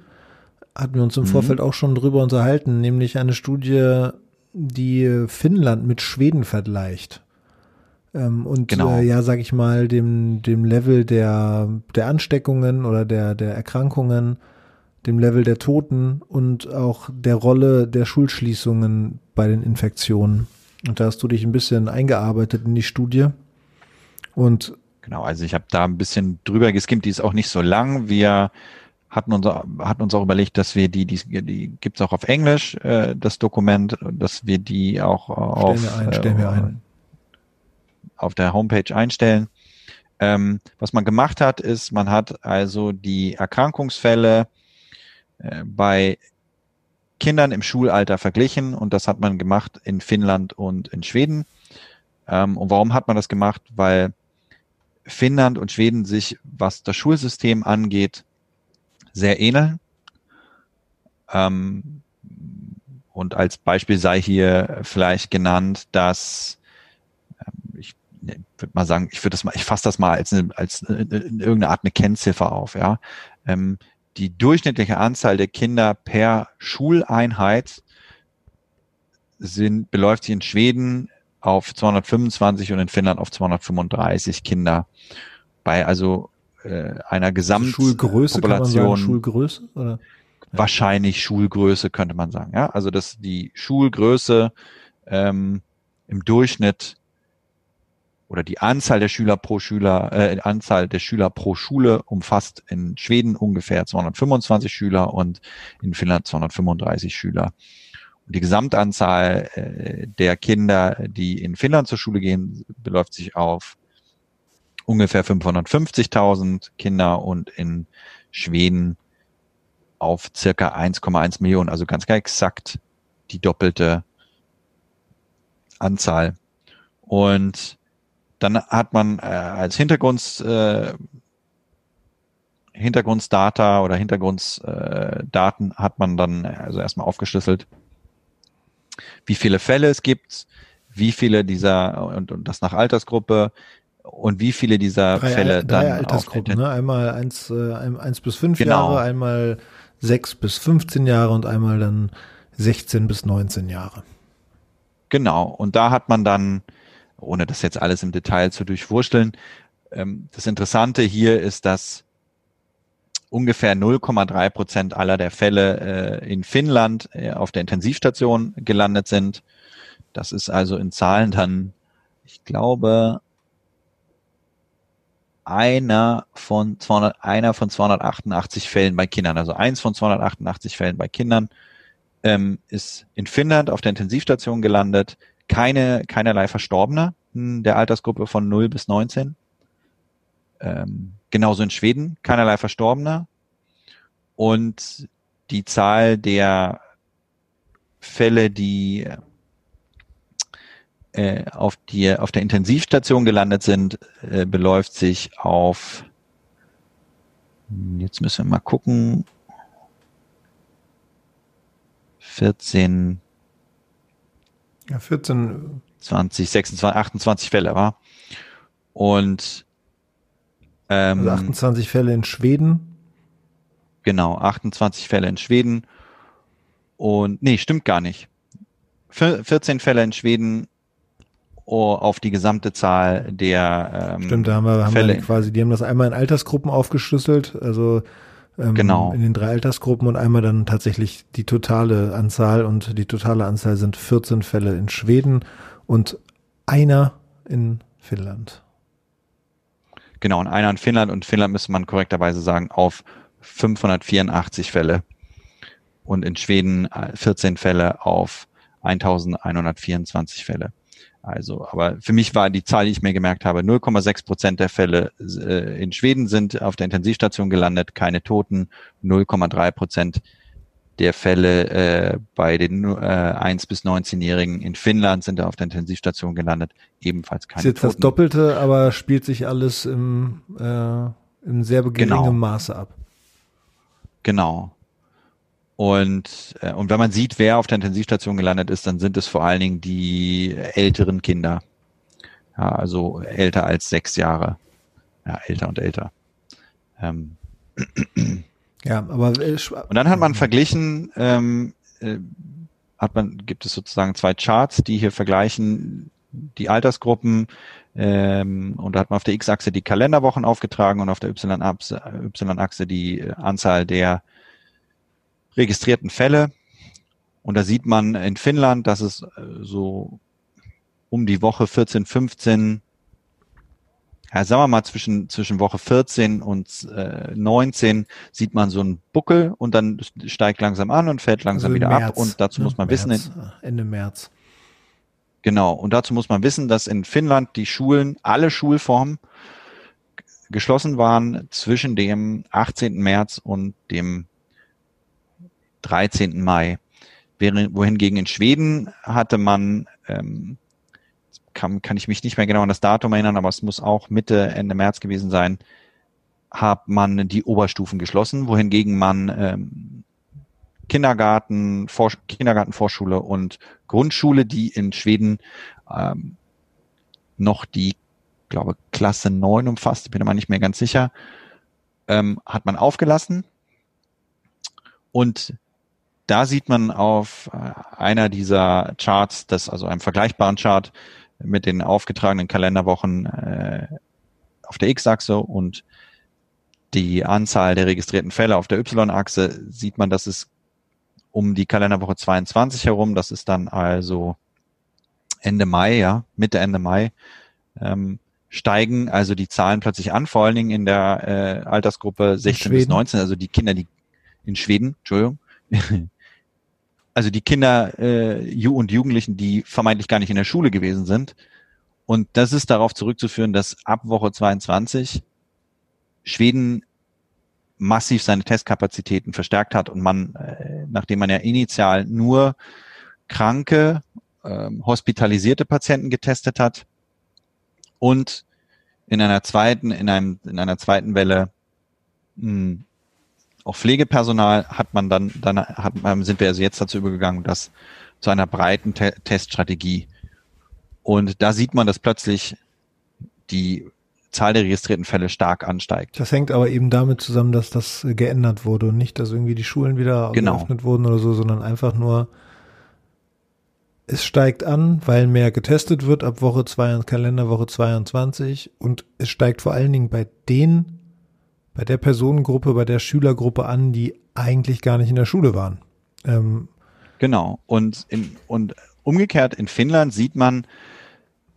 Hatten wir uns im mhm. Vorfeld auch schon drüber unterhalten, nämlich eine Studie, die Finnland mit Schweden vergleicht. Ähm, und genau. äh, ja, sag ich mal, dem, dem Level der, der Ansteckungen oder der, der Erkrankungen, dem Level der Toten und auch der Rolle der Schulschließungen bei den Infektionen. Und da hast du dich ein bisschen eingearbeitet in die Studie. Und genau, also ich habe da ein bisschen drüber geskimmt, die ist auch nicht so lang. Wir hatten uns, hatten uns auch überlegt, dass wir die, die, die gibt es auch auf Englisch, äh, das Dokument, dass wir die auch auf, stellen wir ein, äh, auf der Homepage einstellen. Ähm, was man gemacht hat, ist, man hat also die Erkrankungsfälle äh, bei Kindern im Schulalter verglichen und das hat man gemacht in Finnland und in Schweden. Ähm, und warum hat man das gemacht? Weil Finnland und Schweden sich, was das Schulsystem angeht, sehr ähneln. Ähm, und als Beispiel sei hier vielleicht genannt, dass ähm, ich würde mal sagen, ich würde das mal, ich fasse das mal als, eine, als eine, in irgendeine Art eine Kennziffer auf, ja. Ähm, die durchschnittliche Anzahl der Kinder per Schuleinheit sind, beläuft sich in Schweden auf 225 und in Finnland auf 235 Kinder. Bei also äh, einer Gesamtpopulation. Schulgröße oder? Wahrscheinlich Schulgröße könnte man sagen. Ja, also dass die Schulgröße ähm, im Durchschnitt oder die Anzahl der Schüler pro Schüler, äh, Anzahl der Schüler pro Schule umfasst in Schweden ungefähr 225 Schüler und in Finnland 235 Schüler. Und die Gesamtanzahl äh, der Kinder, die in Finnland zur Schule gehen, beläuft sich auf ungefähr 550.000 Kinder und in Schweden auf circa 1,1 Millionen, also ganz exakt die doppelte Anzahl. Und dann hat man äh, als Hintergrunds, äh, Hintergrundsdata oder Hintergrundsdaten äh, hat man dann also erstmal aufgeschlüsselt, wie viele Fälle es gibt, wie viele dieser und, und das nach Altersgruppe und wie viele dieser drei, Fälle drei dann Altersgruppen, ne? einmal eins, äh, eins bis fünf genau. Jahre, einmal 6 bis 15 Jahre und einmal dann 16 bis 19 Jahre. Genau, und da hat man dann, ohne das jetzt alles im Detail zu durchwursteln, ähm, das Interessante hier ist, dass ungefähr 0,3 Prozent aller der Fälle äh, in Finnland äh, auf der Intensivstation gelandet sind. Das ist also in Zahlen dann, ich glaube, einer von 200, einer von 288 Fällen bei Kindern, also eins von 288 Fällen bei Kindern ähm, ist in Finnland auf der Intensivstation gelandet. Keine, keinerlei Verstorbene der Altersgruppe von 0 bis 19. Ähm, genauso in Schweden, keinerlei Verstorbene. Und die Zahl der Fälle, die äh, auf, die auf der Intensivstation gelandet sind, äh, beläuft sich auf, jetzt müssen wir mal gucken, 14, ja, 14, 20, 26, 28 Fälle war. Und ähm, also 28 Fälle in Schweden. Genau, 28 Fälle in Schweden. Und nee, stimmt gar nicht. 14 Fälle in Schweden auf die gesamte Zahl der ähm, Stimmt, da haben wir, haben wir quasi, die haben das einmal in Altersgruppen aufgeschlüsselt, also ähm, genau. in den drei Altersgruppen und einmal dann tatsächlich die totale Anzahl und die totale Anzahl sind 14 Fälle in Schweden und einer in Finnland. Genau, und einer in Finnland und Finnland müsste man korrekterweise sagen auf 584 Fälle und in Schweden 14 äh, Fälle auf 1124 Fälle. Also, aber für mich war die Zahl, die ich mir gemerkt habe, 0,6 Prozent der Fälle äh, in Schweden sind auf der Intensivstation gelandet, keine Toten, 0,3 Prozent der Fälle äh, bei den äh, 1 bis 19-Jährigen in Finnland sind auf der Intensivstation gelandet, ebenfalls keine Toten. Ist jetzt Toten. das Doppelte, aber spielt sich alles im, äh, im sehr geringem genau. Maße ab. Genau. Und, äh, und wenn man sieht, wer auf der Intensivstation gelandet ist, dann sind es vor allen Dingen die älteren Kinder. Ja, also älter als sechs Jahre. Ja, älter und älter. Ähm. Ja, aber äh, und dann hat man verglichen, ähm, äh, hat man, gibt es sozusagen zwei Charts, die hier vergleichen die Altersgruppen ähm, und da hat man auf der X-Achse die Kalenderwochen aufgetragen und auf der Y-Achse die äh, Anzahl der registrierten Fälle. Und da sieht man in Finnland, dass es äh, so um die Woche 14, 15, ja, sagen wir mal zwischen, zwischen Woche 14 und äh, 19 sieht man so einen Buckel und dann steigt langsam an und fällt langsam also wieder März, ab. Und dazu ne? muss man März, wissen. In, Ende März. Genau. Und dazu muss man wissen, dass in Finnland die Schulen, alle Schulformen geschlossen waren zwischen dem 18. März und dem 13. Mai. Während, wohingegen in Schweden hatte man, ähm, kann, kann ich mich nicht mehr genau an das Datum erinnern, aber es muss auch Mitte, Ende März gewesen sein, hat man die Oberstufen geschlossen, wohingegen man ähm, Kindergarten, Vor Kindergarten, Vorschule und Grundschule, die in Schweden ähm, noch die, glaube Klasse 9 umfasst, bin aber nicht mehr ganz sicher, ähm, hat man aufgelassen. Und da sieht man auf äh, einer dieser Charts, das also einem vergleichbaren Chart mit den aufgetragenen Kalenderwochen äh, auf der X-Achse und die Anzahl der registrierten Fälle auf der Y-Achse, sieht man, dass es um die Kalenderwoche 22 herum, das ist dann also Ende Mai, ja, Mitte Ende Mai, ähm, steigen also die Zahlen plötzlich an, vor allen Dingen in der äh, Altersgruppe 16 bis 19, also die Kinder, die in Schweden, Entschuldigung, also die Kinder äh, und Jugendlichen, die vermeintlich gar nicht in der Schule gewesen sind. Und das ist darauf zurückzuführen, dass ab Woche 22 Schweden massiv seine Testkapazitäten verstärkt hat und man, äh, nachdem man ja initial nur kranke, äh, hospitalisierte Patienten getestet hat und in einer zweiten, in einem, in einer zweiten Welle mh, hm, auch Pflegepersonal hat man dann, dann hat, sind wir also jetzt dazu übergegangen, das zu einer breiten Te Teststrategie. Und da sieht man, dass plötzlich die Zahl der registrierten Fälle stark ansteigt. Das hängt aber eben damit zusammen, dass das geändert wurde und nicht, dass irgendwie die Schulen wieder genau. geöffnet wurden oder so, sondern einfach nur, es steigt an, weil mehr getestet wird ab Woche 2 Kalenderwoche 22 und es steigt vor allen Dingen bei den, bei der Personengruppe, bei der Schülergruppe an, die eigentlich gar nicht in der Schule waren. Ähm, genau. Und in, und umgekehrt in Finnland sieht man,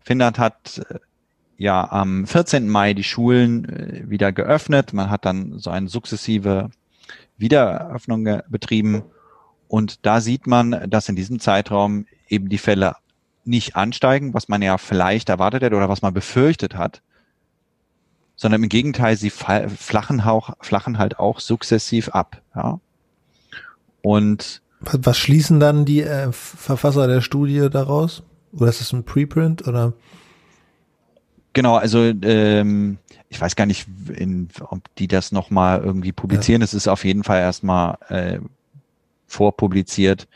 Finnland hat äh, ja am 14. Mai die Schulen äh, wieder geöffnet. Man hat dann so eine sukzessive Wiedereröffnung betrieben. Und da sieht man, dass in diesem Zeitraum eben die Fälle nicht ansteigen, was man ja vielleicht erwartet hätte oder was man befürchtet hat, sondern im Gegenteil, sie flachen, auch, flachen halt auch sukzessiv ab. Ja. Und was, was schließen dann die äh, Verfasser der Studie daraus? Oder ist das ein Preprint oder? Genau, also ähm, ich weiß gar nicht, in, ob die das nochmal irgendwie publizieren. Es ja. ist auf jeden Fall erstmal äh, vorpubliziert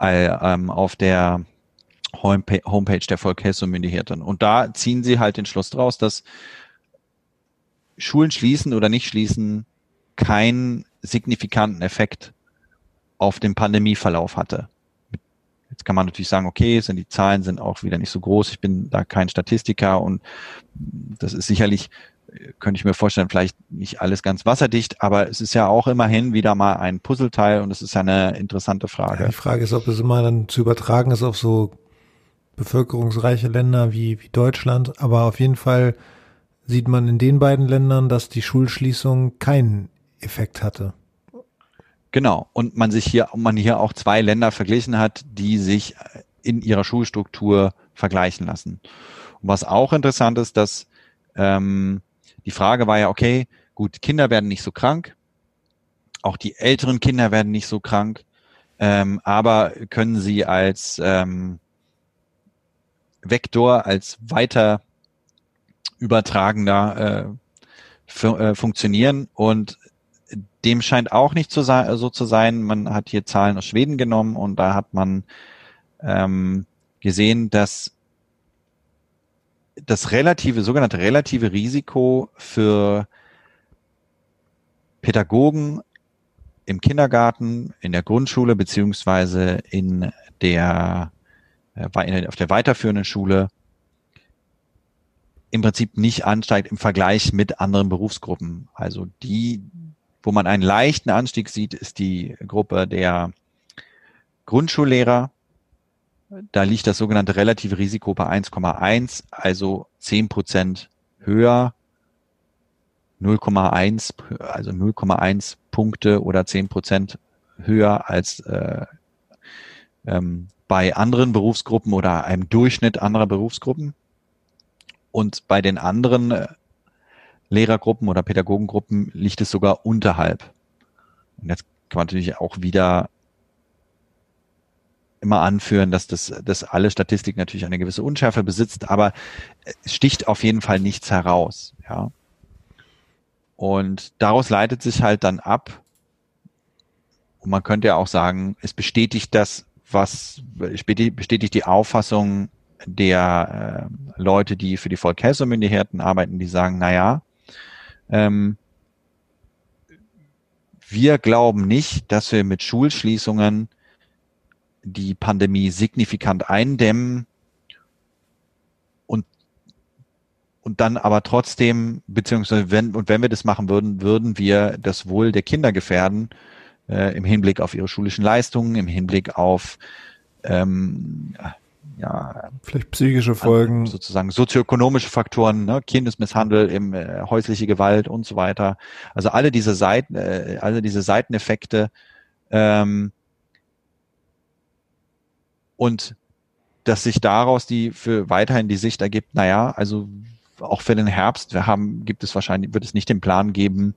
äh, ähm, auf der Homepage, der Volksmyndigheten. Und da ziehen sie halt den Schluss draus, dass Schulen schließen oder nicht schließen keinen signifikanten Effekt auf den Pandemieverlauf hatte. Jetzt kann man natürlich sagen, okay, sind die Zahlen sind auch wieder nicht so groß. Ich bin da kein Statistiker und das ist sicherlich, könnte ich mir vorstellen, vielleicht nicht alles ganz wasserdicht, aber es ist ja auch immerhin wieder mal ein Puzzleteil und es ist ja eine interessante Frage. Ja, die Frage ist, ob es immer dann zu übertragen ist auf so bevölkerungsreiche Länder wie, wie Deutschland, aber auf jeden Fall sieht man in den beiden Ländern, dass die Schulschließung keinen Effekt hatte. Genau. Und man sich hier, man hier auch zwei Länder verglichen hat, die sich in ihrer Schulstruktur vergleichen lassen. Und was auch interessant ist, dass ähm, die Frage war ja, okay, gut, Kinder werden nicht so krank, auch die älteren Kinder werden nicht so krank, ähm, aber können sie als ähm, Vektor, als weiter übertragender äh, äh, funktionieren und dem scheint auch nicht zu so zu sein. Man hat hier Zahlen aus Schweden genommen und da hat man ähm, gesehen, dass das relative, sogenannte relative Risiko für Pädagogen im Kindergarten, in der Grundschule beziehungsweise in der äh, auf der weiterführenden Schule im Prinzip nicht ansteigt im Vergleich mit anderen Berufsgruppen. Also die, wo man einen leichten Anstieg sieht, ist die Gruppe der Grundschullehrer. Da liegt das sogenannte relative Risiko bei 1,1, also 10 Prozent höher. 0,1, also 0,1 Punkte oder 10 Prozent höher als äh, ähm, bei anderen Berufsgruppen oder einem Durchschnitt anderer Berufsgruppen. Und bei den anderen äh, Lehrergruppen oder Pädagogengruppen liegt es sogar unterhalb. Und jetzt kann man natürlich auch wieder immer anführen, dass das, dass alle Statistik natürlich eine gewisse Unschärfe besitzt, aber es sticht auf jeden Fall nichts heraus, ja. Und daraus leitet sich halt dann ab, und man könnte ja auch sagen, es bestätigt das, was bestätigt die Auffassung der äh, Leute, die für die Volkshelfermyndigheten arbeiten, die sagen, na ja, ähm, wir glauben nicht, dass wir mit Schulschließungen die Pandemie signifikant eindämmen und, und dann aber trotzdem, beziehungsweise wenn, und wenn wir das machen würden, würden wir das Wohl der Kinder gefährden, äh, im Hinblick auf ihre schulischen Leistungen, im Hinblick auf ähm, ja, vielleicht psychische Folgen, sozusagen sozioökonomische Faktoren, ne? Kindesmisshandel, im, äh, häusliche Gewalt und so weiter. Also alle diese Seiten, äh, alle diese Seiteneffekte ähm, und dass sich daraus die für weiterhin die Sicht ergibt, naja, also auch für den Herbst, wir haben, gibt es wahrscheinlich, wird es nicht den Plan geben,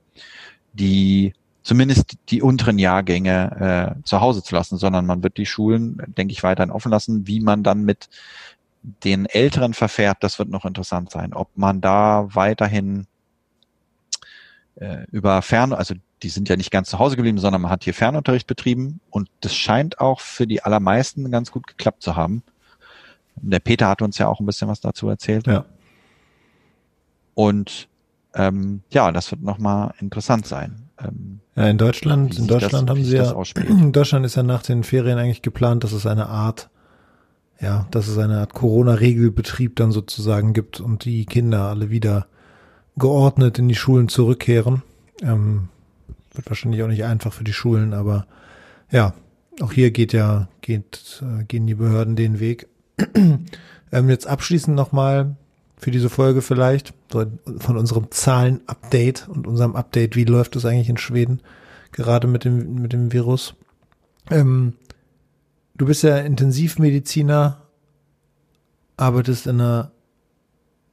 die zumindest die unteren Jahrgänge äh, zu Hause zu lassen, sondern man wird die Schulen, denke ich, weiterhin offen lassen. Wie man dann mit den Älteren verfährt, das wird noch interessant sein. Ob man da weiterhin äh, über Fern, also die sind ja nicht ganz zu Hause geblieben, sondern man hat hier Fernunterricht betrieben und das scheint auch für die allermeisten ganz gut geklappt zu haben. Der Peter hat uns ja auch ein bisschen was dazu erzählt. Ja. Und ähm, ja, das wird nochmal interessant sein. Ähm, ja, in Deutschland, in Deutschland das, haben sie ja, in Deutschland ist ja nach den Ferien eigentlich geplant, dass es eine Art, ja, dass es eine Art Corona-Regelbetrieb dann sozusagen gibt und die Kinder alle wieder geordnet in die Schulen zurückkehren. Ähm, wird wahrscheinlich auch nicht einfach für die Schulen, aber ja, auch hier geht ja, geht, äh, gehen die Behörden den Weg. ähm, jetzt abschließend nochmal für diese Folge vielleicht, so von unserem Zahlen-Update und unserem Update, wie läuft es eigentlich in Schweden, gerade mit dem, mit dem Virus. Ähm, du bist ja Intensivmediziner, arbeitest in einer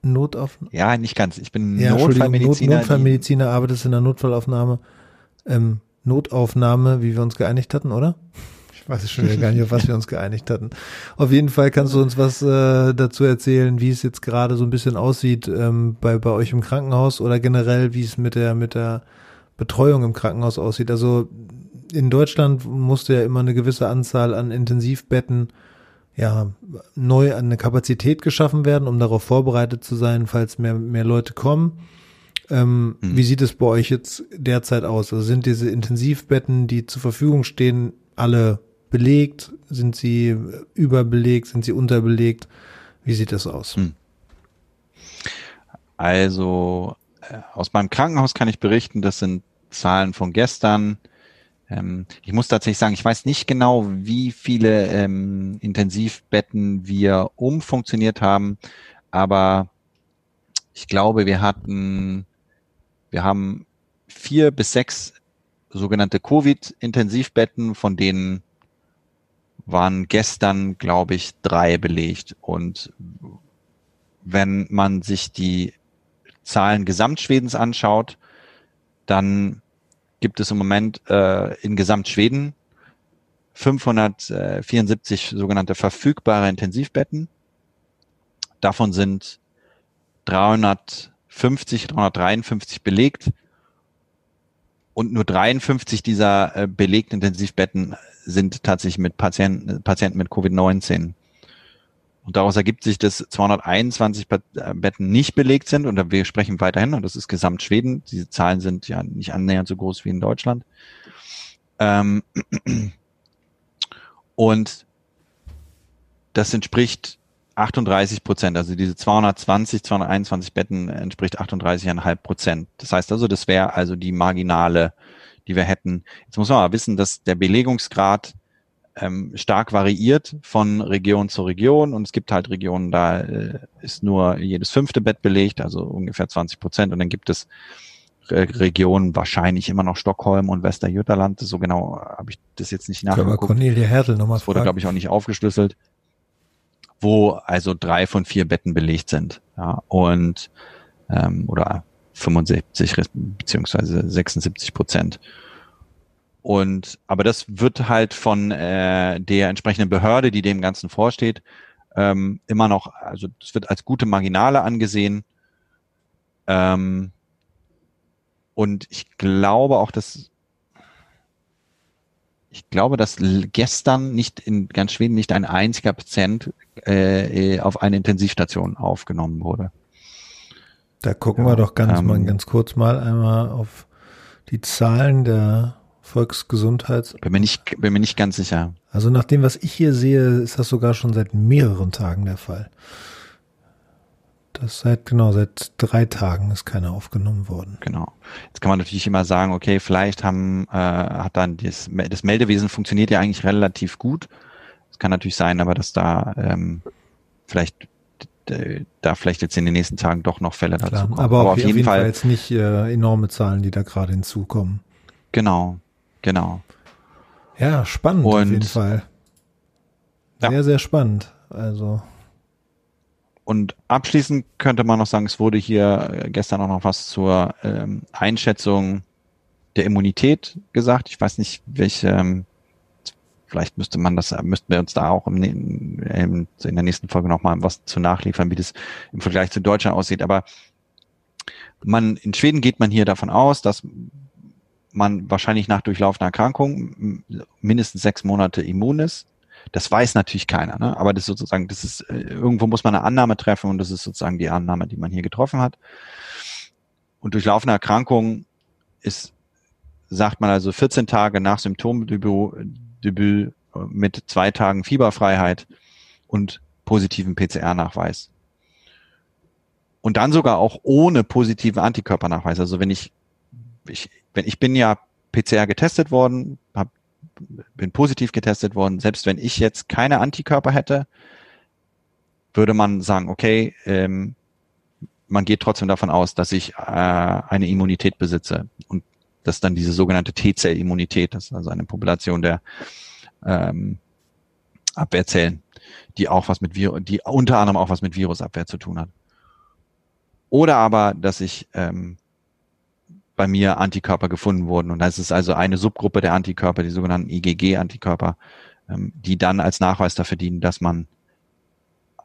Notaufnahme. Ja, nicht ganz. Ich bin ja, Notfallmediziner. Not, Notfallmediziner, arbeitest in der Notfallaufnahme. Ähm, Notaufnahme, wie wir uns geeinigt hatten, oder? Ich weiß schon wieder gar nicht, auf was wir uns geeinigt hatten. Auf jeden Fall kannst du uns was äh, dazu erzählen, wie es jetzt gerade so ein bisschen aussieht ähm, bei, bei euch im Krankenhaus oder generell, wie es mit der, mit der Betreuung im Krankenhaus aussieht. Also in Deutschland musste ja immer eine gewisse Anzahl an Intensivbetten ja, neu an eine Kapazität geschaffen werden, um darauf vorbereitet zu sein, falls mehr, mehr Leute kommen. Ähm, mhm. Wie sieht es bei euch jetzt derzeit aus? Also sind diese Intensivbetten, die zur Verfügung stehen, alle belegt? Sind sie überbelegt? Sind sie unterbelegt? Wie sieht das aus? Mhm. Also äh, aus meinem Krankenhaus kann ich berichten, das sind Zahlen von gestern. Ähm, ich muss tatsächlich sagen, ich weiß nicht genau, wie viele ähm, Intensivbetten wir umfunktioniert haben, aber ich glaube, wir hatten, wir haben vier bis sechs sogenannte Covid-Intensivbetten, von denen waren gestern, glaube ich, drei belegt. Und wenn man sich die Zahlen Gesamtschwedens anschaut, dann gibt es im Moment äh, in Gesamtschweden 574 sogenannte verfügbare Intensivbetten. Davon sind 350, 353 belegt und nur 53 dieser äh, belegten Intensivbetten sind tatsächlich mit Patienten, Patienten mit Covid-19. Und daraus ergibt sich, dass 221 äh, Betten nicht belegt sind und wir sprechen weiterhin, und das ist gesamt Schweden. Diese Zahlen sind ja nicht annähernd so groß wie in Deutschland. Ähm, und das entspricht 38 Prozent, also diese 220, 221 Betten entspricht 38,5 Prozent. Das heißt also, das wäre also die marginale, die wir hätten. Jetzt muss man aber wissen, dass der Belegungsgrad ähm, stark variiert von Region zu Region und es gibt halt Regionen, da äh, ist nur jedes fünfte Bett belegt, also ungefähr 20 Prozent und dann gibt es äh, Regionen, wahrscheinlich immer noch Stockholm und Westerjütterland, so genau habe ich das jetzt nicht nachgeguckt. Aber Cornelia Hertel nochmal Das wurde, glaube ich, auch nicht aufgeschlüsselt, wo also drei von vier Betten belegt sind ja, und ähm, oder 75 beziehungsweise 76 Prozent. Und aber das wird halt von äh, der entsprechenden Behörde, die dem Ganzen vorsteht, ähm, immer noch, also es wird als gute Marginale angesehen. Ähm, und ich glaube auch, dass ich glaube, dass gestern nicht in ganz Schweden nicht ein einziger Patient äh, auf eine Intensivstation aufgenommen wurde. Da gucken ja, wir doch ganz ähm, mal ganz kurz mal einmal auf die Zahlen der Volksgesundheits. Bin mir nicht, bin mir nicht ganz sicher. Also nach dem, was ich hier sehe, ist das sogar schon seit mehreren Tagen der Fall. Das seit, genau, seit drei Tagen ist keiner aufgenommen worden. Genau. Jetzt kann man natürlich immer sagen, okay, vielleicht haben, äh, hat dann das, das Meldewesen funktioniert ja eigentlich relativ gut. Kann natürlich sein, aber dass da ähm, vielleicht da vielleicht jetzt in den nächsten Tagen doch noch Fälle dazu kommen. Aber, aber auf, jeden, jeden Fall, Fall jetzt nicht äh, enorme Zahlen, die da gerade hinzukommen. Genau. Genau. Ja, spannend Und, auf jeden Fall. Sehr, ja. sehr spannend. Also. Und abschließend könnte man noch sagen, es wurde hier gestern auch noch was zur ähm, Einschätzung der Immunität gesagt. Ich weiß nicht, welche, ähm, vielleicht müsste man das, müssten wir uns da auch im, im, in der nächsten Folge nochmal was zu nachliefern, wie das im Vergleich zu Deutschland aussieht. Aber man, in Schweden geht man hier davon aus, dass man wahrscheinlich nach durchlaufender Erkrankung mindestens sechs Monate immun ist. Das weiß natürlich keiner, ne? aber das ist sozusagen, das ist, irgendwo muss man eine Annahme treffen und das ist sozusagen die Annahme, die man hier getroffen hat. Und durch laufende Erkrankung ist, sagt man also 14 Tage nach Symptomdebüt Debüt äh, mit zwei Tagen Fieberfreiheit und positiven PCR-Nachweis. Und dann sogar auch ohne positiven Antikörpernachweis. Also wenn ich, ich wenn ich bin ja PCR getestet worden, hab, bin positiv getestet worden, selbst wenn ich jetzt keine Antikörper hätte, würde man sagen, okay, ähm, man geht trotzdem davon aus, dass ich äh, eine Immunität besitze. Und das ist dann diese sogenannte T-Zell-Immunität, das ist also eine Population der ähm, Abwehrzellen, die auch was mit Virus, die unter anderem auch was mit Virusabwehr zu tun hat. Oder aber, dass ich ähm, bei mir Antikörper gefunden wurden. Und das ist also eine Subgruppe der Antikörper, die sogenannten IgG-Antikörper, ähm, die dann als Nachweis dafür dienen, dass man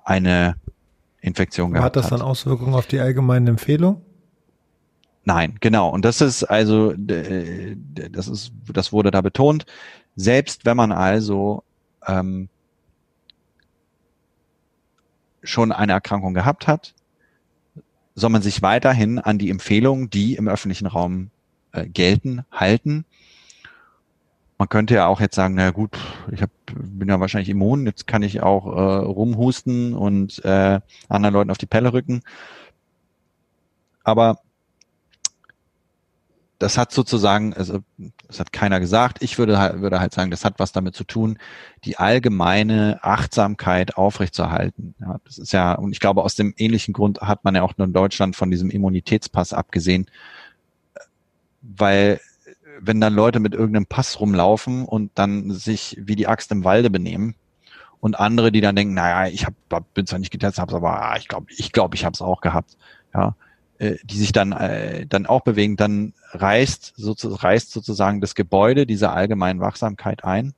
eine Infektion gehabt hat. Hat das dann Auswirkungen auf die allgemeine Empfehlung? Nein, genau. Und das ist also, das ist, das wurde da betont. Selbst wenn man also ähm, schon eine Erkrankung gehabt hat, soll man sich weiterhin an die Empfehlungen, die im öffentlichen Raum äh, gelten, halten. Man könnte ja auch jetzt sagen, na gut, ich hab, bin ja wahrscheinlich immun, jetzt kann ich auch äh, rumhusten und äh, anderen Leuten auf die Pelle rücken. Aber das hat sozusagen, also das hat keiner gesagt. Ich würde halt, würde halt sagen, das hat was damit zu tun, die allgemeine Achtsamkeit aufrechtzuerhalten. Ja, das ist ja, und ich glaube, aus dem ähnlichen Grund hat man ja auch nur in Deutschland von diesem Immunitätspass abgesehen, weil wenn dann Leute mit irgendeinem Pass rumlaufen und dann sich wie die Axt im Walde benehmen und andere, die dann denken, naja, ich hab, bin zwar nicht getestet, hab's aber ah, ich glaube, ich glaube, ich habe es auch gehabt. Ja, die sich dann, äh, dann auch bewegen, dann reißt, so, reißt sozusagen das Gebäude dieser allgemeinen Wachsamkeit ein.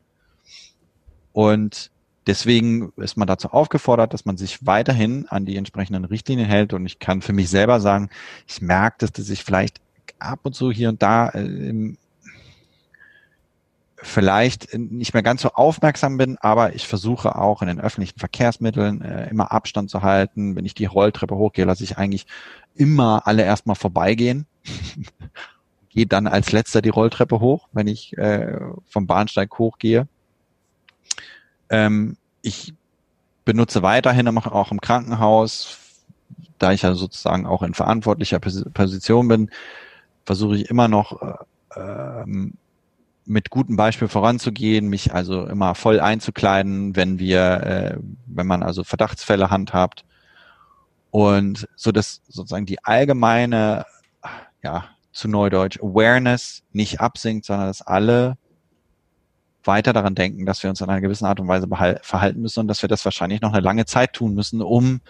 Und deswegen ist man dazu aufgefordert, dass man sich weiterhin an die entsprechenden Richtlinien hält. Und ich kann für mich selber sagen, ich merke, dass das sich vielleicht ab und zu hier und da äh, vielleicht nicht mehr ganz so aufmerksam bin, aber ich versuche auch in den öffentlichen Verkehrsmitteln äh, immer Abstand zu halten. Wenn ich die Rolltreppe hochgehe, lasse ich eigentlich immer alle erstmal vorbeigehen. Gehe dann als letzter die Rolltreppe hoch, wenn ich äh, vom Bahnsteig hochgehe. Ähm, ich benutze weiterhin auch im Krankenhaus, da ich ja sozusagen auch in verantwortlicher Position bin, versuche ich immer noch äh, ähm, mit gutem Beispiel voranzugehen, mich also immer voll einzukleiden, wenn wir, äh, wenn man also Verdachtsfälle handhabt. Und so dass sozusagen die allgemeine, ja, zu Neudeutsch Awareness nicht absinkt, sondern dass alle weiter daran denken, dass wir uns in einer gewissen Art und Weise verhalten müssen und dass wir das wahrscheinlich noch eine lange Zeit tun müssen, um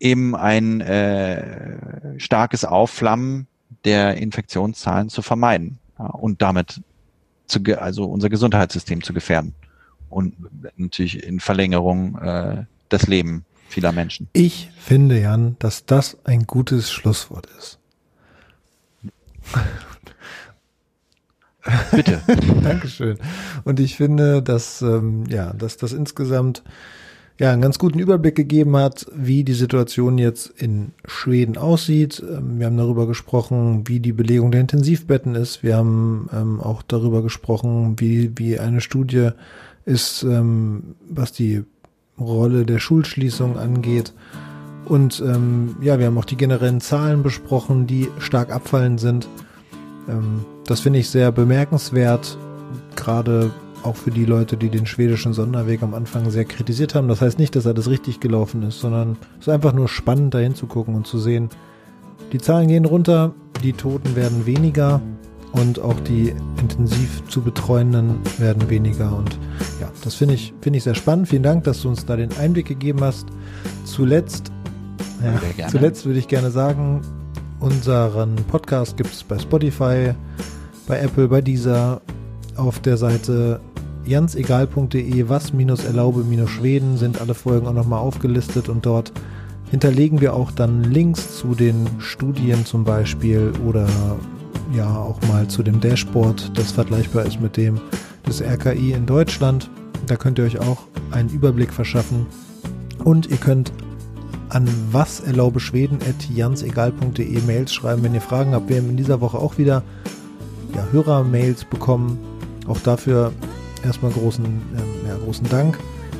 eben ein äh, starkes Aufflammen der Infektionszahlen zu vermeiden ja, und damit zu, also unser Gesundheitssystem zu gefährden und natürlich in Verlängerung äh, das Leben vieler Menschen. Ich finde, Jan, dass das ein gutes Schlusswort ist. Bitte. Dankeschön. Und ich finde, dass, ähm, ja, dass das insgesamt ja, einen ganz guten Überblick gegeben hat, wie die Situation jetzt in Schweden aussieht. Ähm, wir haben darüber gesprochen, wie die Belegung der Intensivbetten ist. Wir haben ähm, auch darüber gesprochen, wie, wie eine Studie ist, ähm, was die Rolle der Schulschließung angeht. Und ähm, ja, wir haben auch die generellen Zahlen besprochen, die stark abfallend sind. Ähm, das finde ich sehr bemerkenswert, gerade auch für die Leute, die den schwedischen Sonderweg am Anfang sehr kritisiert haben. Das heißt nicht, dass alles richtig gelaufen ist, sondern es ist einfach nur spannend, dahin zu gucken und zu sehen, die Zahlen gehen runter, die Toten werden weniger und auch die intensiv zu betreuenden werden weniger. Und ja, das finde ich, finde ich sehr spannend. Vielen Dank, dass du uns da den Einblick gegeben hast. Zuletzt, ja, zuletzt würde ich gerne sagen, unseren Podcast gibt es bei Spotify, bei Apple, bei dieser auf der Seite jansegal.de was minus erlaube minus Schweden sind alle Folgen auch nochmal aufgelistet und dort hinterlegen wir auch dann Links zu den Studien zum Beispiel oder ja auch mal zu dem Dashboard, das vergleichbar ist mit dem des RKI in Deutschland. Da könnt ihr euch auch einen Überblick verschaffen. Und ihr könnt an waserlaubeschweden.jansegal.de Mails schreiben, wenn ihr Fragen habt. Wir haben in dieser Woche auch wieder ja, Hörermails bekommen. Auch dafür erstmal großen, ähm, ja, großen Dank.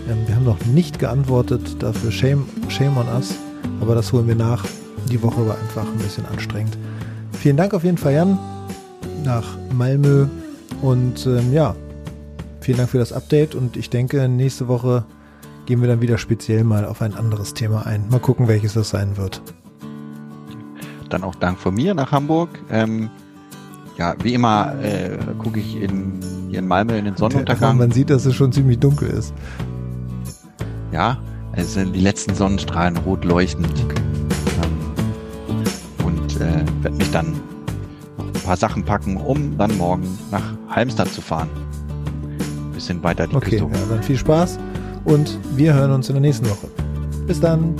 Ähm, wir haben noch nicht geantwortet, dafür shame, shame on us. Aber das holen wir nach. Die Woche war einfach ein bisschen anstrengend. Vielen Dank auf jeden Fall, Jan, nach Malmö. Und ähm, ja, vielen Dank für das Update. Und ich denke, nächste Woche gehen wir dann wieder speziell mal auf ein anderes Thema ein. Mal gucken, welches das sein wird. Dann auch Dank von mir nach Hamburg. Ähm, ja, wie immer äh, gucke ich in, hier in Malmö in den Sonnenuntergang. Man sieht, dass es schon ziemlich dunkel ist. Ja, es sind die letzten Sonnenstrahlen rot leuchtend. Ähm, und äh, werde mich dann noch ein paar Sachen packen, um dann morgen nach Halmstad zu fahren. Ein bisschen weiter die okay, Küste. Okay, ja, dann viel Spaß und wir hören uns in der nächsten Woche. Bis dann.